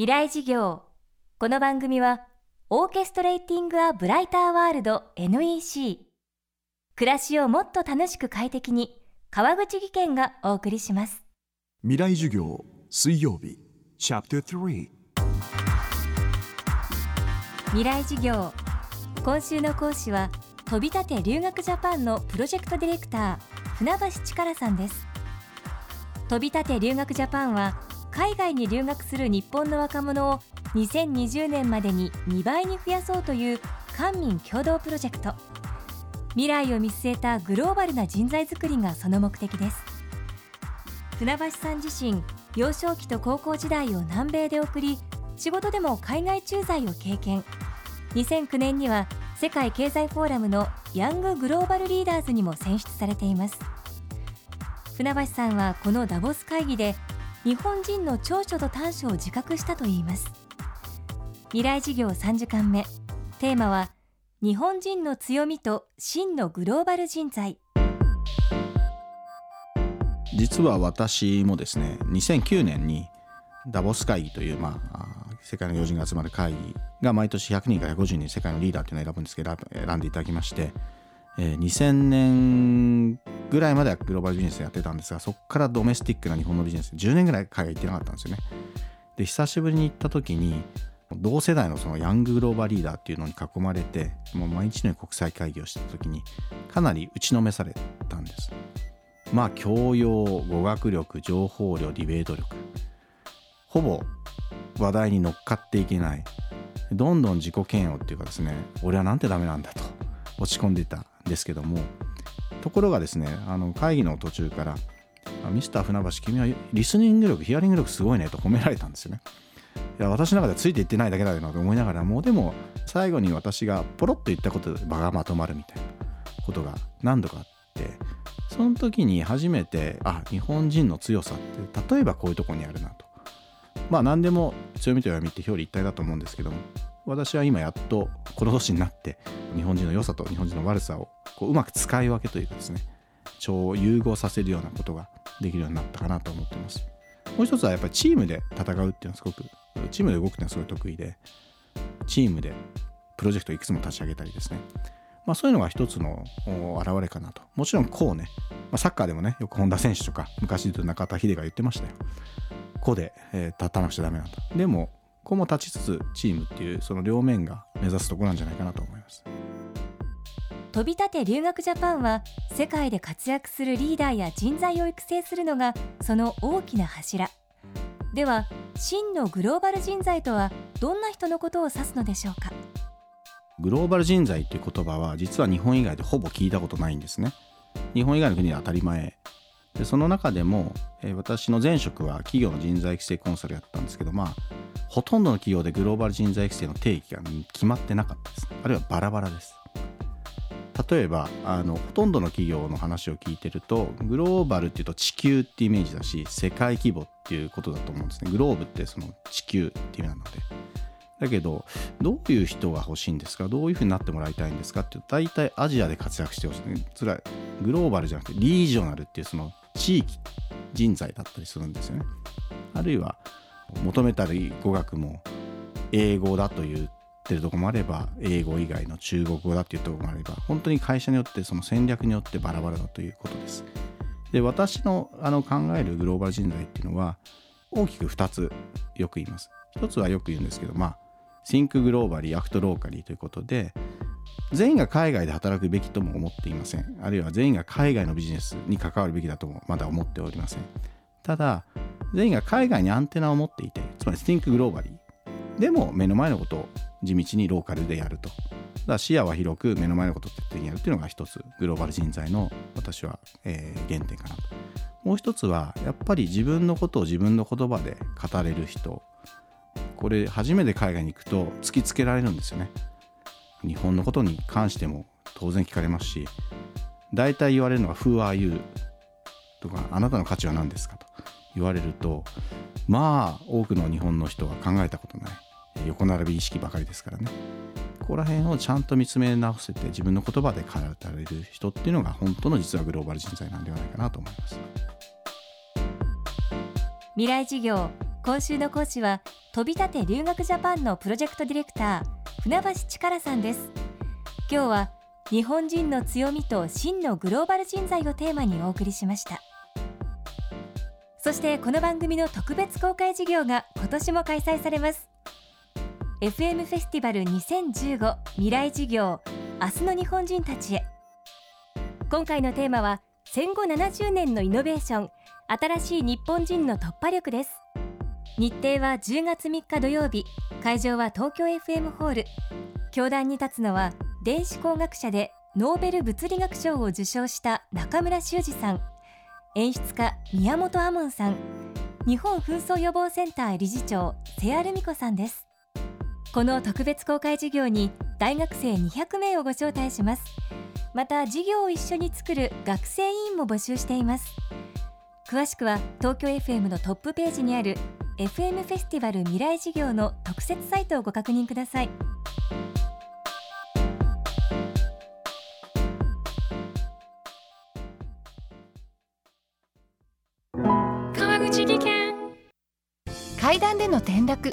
未来事業。この番組はオーケストレーティング・ア・ブライター・ワールド NEC 暮らしをもっと楽しく快適に川口義賢がお送りします。未来授業水曜日チャプター3未来事業。今週の講師は飛び立て留学ジャパンのプロジェクトディレクター船橋力さんです。飛び立て留学ジャパンは海外に留学する日本の若者を2020年までに2倍に増やそうという官民共同プロジェクト。未来を見据えたグローバルな人材づくりがその目的です。船橋さん自身幼少期と高校時代を南米で送り仕事でも海外駐在を経験。2009年には世界経済フォーラムのヤンググローバルリーダーズにも選出されています。船橋さんはこのダボス会議で日本人の長所と短所を自覚したといいます。未来事業3時間目。テーマは日本人の強みと真のグローバル人材。実は私もですね2009年にダボス会議という、まあ、世界の要人が集まる会議が毎年100人から150人世界のリーダーというのを選ぶんですけど選んでいただきまして、えー、2000年ぐらいまではグローバルビジネスやってたんですがそこからドメスティックな日本のビジネス10年ぐらい海外行ってなかったんですよね。で久しぶりに行った時に同世代のそのヤンググローバルリーダーっていうのに囲まれてもう毎日のように国際会議をしてた時にかなり打ちのめされたんです。まあ教養語学力情報量ディベート力ほぼ話題に乗っかっていけない。どんどん自己嫌悪っていうかですね俺はなんてダメなんだと落ち込んでたんですけどもところがですねあの会議の途中からミスター船橋君はリスニング力ヒアリング力すごいねと褒められたんですよね。いや私の中ではついていってないだけだよなと思いながらもうでも最後に私がポロッと言ったことで場がまとまるみたいなことが何度かあってその時に初めてあ日本人の強さって例えばこういうとこにあるなと。まあ何でも強みと弱みって表裏一体だと思うんですけども私は今やっとこの年になって日本人の良さと日本人の悪さをこううまく使い分けというかですね超融合させるようなことができるようになったかなと思ってますもう一つはやっぱりチームで戦うっていうのはすごくチームで動くっていうのはすごい得意でチームでプロジェクトをいくつも立ち上げたりですねまあ、そういうのが一つの表れかなと。もちろんこうね、まあ、サッカーでもね、よく本田選手とか、昔で言うと中田秀が言ってましたよ。個で、えー、立たなくちゃダメなんだ。でも、こうも立ちつつチームっていうその両面が目指すところなんじゃないかなと思います。飛び立て留学ジャパンは世界で活躍するリーダーや人材を育成するのがその大きな柱。では真のグローバル人材とはどんな人のことを指すのでしょうか？グローバル人材っていう言葉は実は日本以外でほぼ聞いたことないんですね。日本以外の国で当たり前。でその中でも、えー、私の前職は企業の人材育成コンサルやったんですけどまあほとんどの企業でグローバル人材育成の定義が決まってなかったです。あるいはバラバラです。例えばあのほとんどの企業の話を聞いてるとグローバルっていうと地球ってイメージだし世界規模っていうことだと思うんですね。グローブってその地球っていう意味なので。だけどどういう人が欲しいんですか？どういうふうになってもらいたいんですかって大体アジアで活躍してほしい、それはグローバルじゃなくてリージョナルっていうその地域人材だったりするんですよね。あるいは求めたり語学も英語だと言ってるとこもあれば英語以外の中国語だっていうとこもあれば本当に会社によってその戦略によってバラバラだということです。で私のあの考えるグローバル人材っていうのは大きく2つよく言います。一つはよく言うんですけどまあ Think Globally Act Locally ということで全員が海外で働くべきとも思っていません。あるいは全員が海外のビジネスに関わるべきだともまだ思っておりません。ただ全員が海外にアンテナを持っていてつまり Think Globally でも目の前のことを地道にローカルでやるとだ視野は広く目の前のことを徹底にやるっていうのが一つグローバル人材の私は、えー、原点かなともう一つはやっぱり自分のことを自分の言葉で語れる人これ初めて海外に行くと突きつけられるんですよね日本のことに関しても当然聞かれますし大体言われるのが「Who are you?」とか「あなたの価値は何ですか?」と言われるとまあ多くの日本の人は考えたことない横並び意識ばかりですからね。ここら辺をちゃんと見つめ直せて自分の言葉で語られる人っていうのが本当の実はグローバル人材なんではないかなと思います。未来事業今週の講師は飛び立て留学ジャパンのプロジェクトディレクター船橋力さんです。今日は日本人の強みと真のグローバル人材をテーマにお送りしました。そしてこの番組の特別公開授業が今年も開催されます。FM フェスティバル2015未来事業明日の日本人たちへ。今回のテーマは戦後70年のイノベーション新しい日本人の突破力です。日程は10月3日土曜日会場は東京 FM ホール。教壇に立つのは電子工学者でノーベル物理学賞を受賞した中村修二さん。演出家宮本亞門さん。日本紛争予防センター理事長瀬谷ルミ子さんです。この特別公開授業に大学生200名をご招待します。また授業を一緒に作る学生委員も募集しています。詳しくは東京 FM のトップページにある FM フェスティバル未来事業の特設サイトをご確認ください。川口技研。階段での転落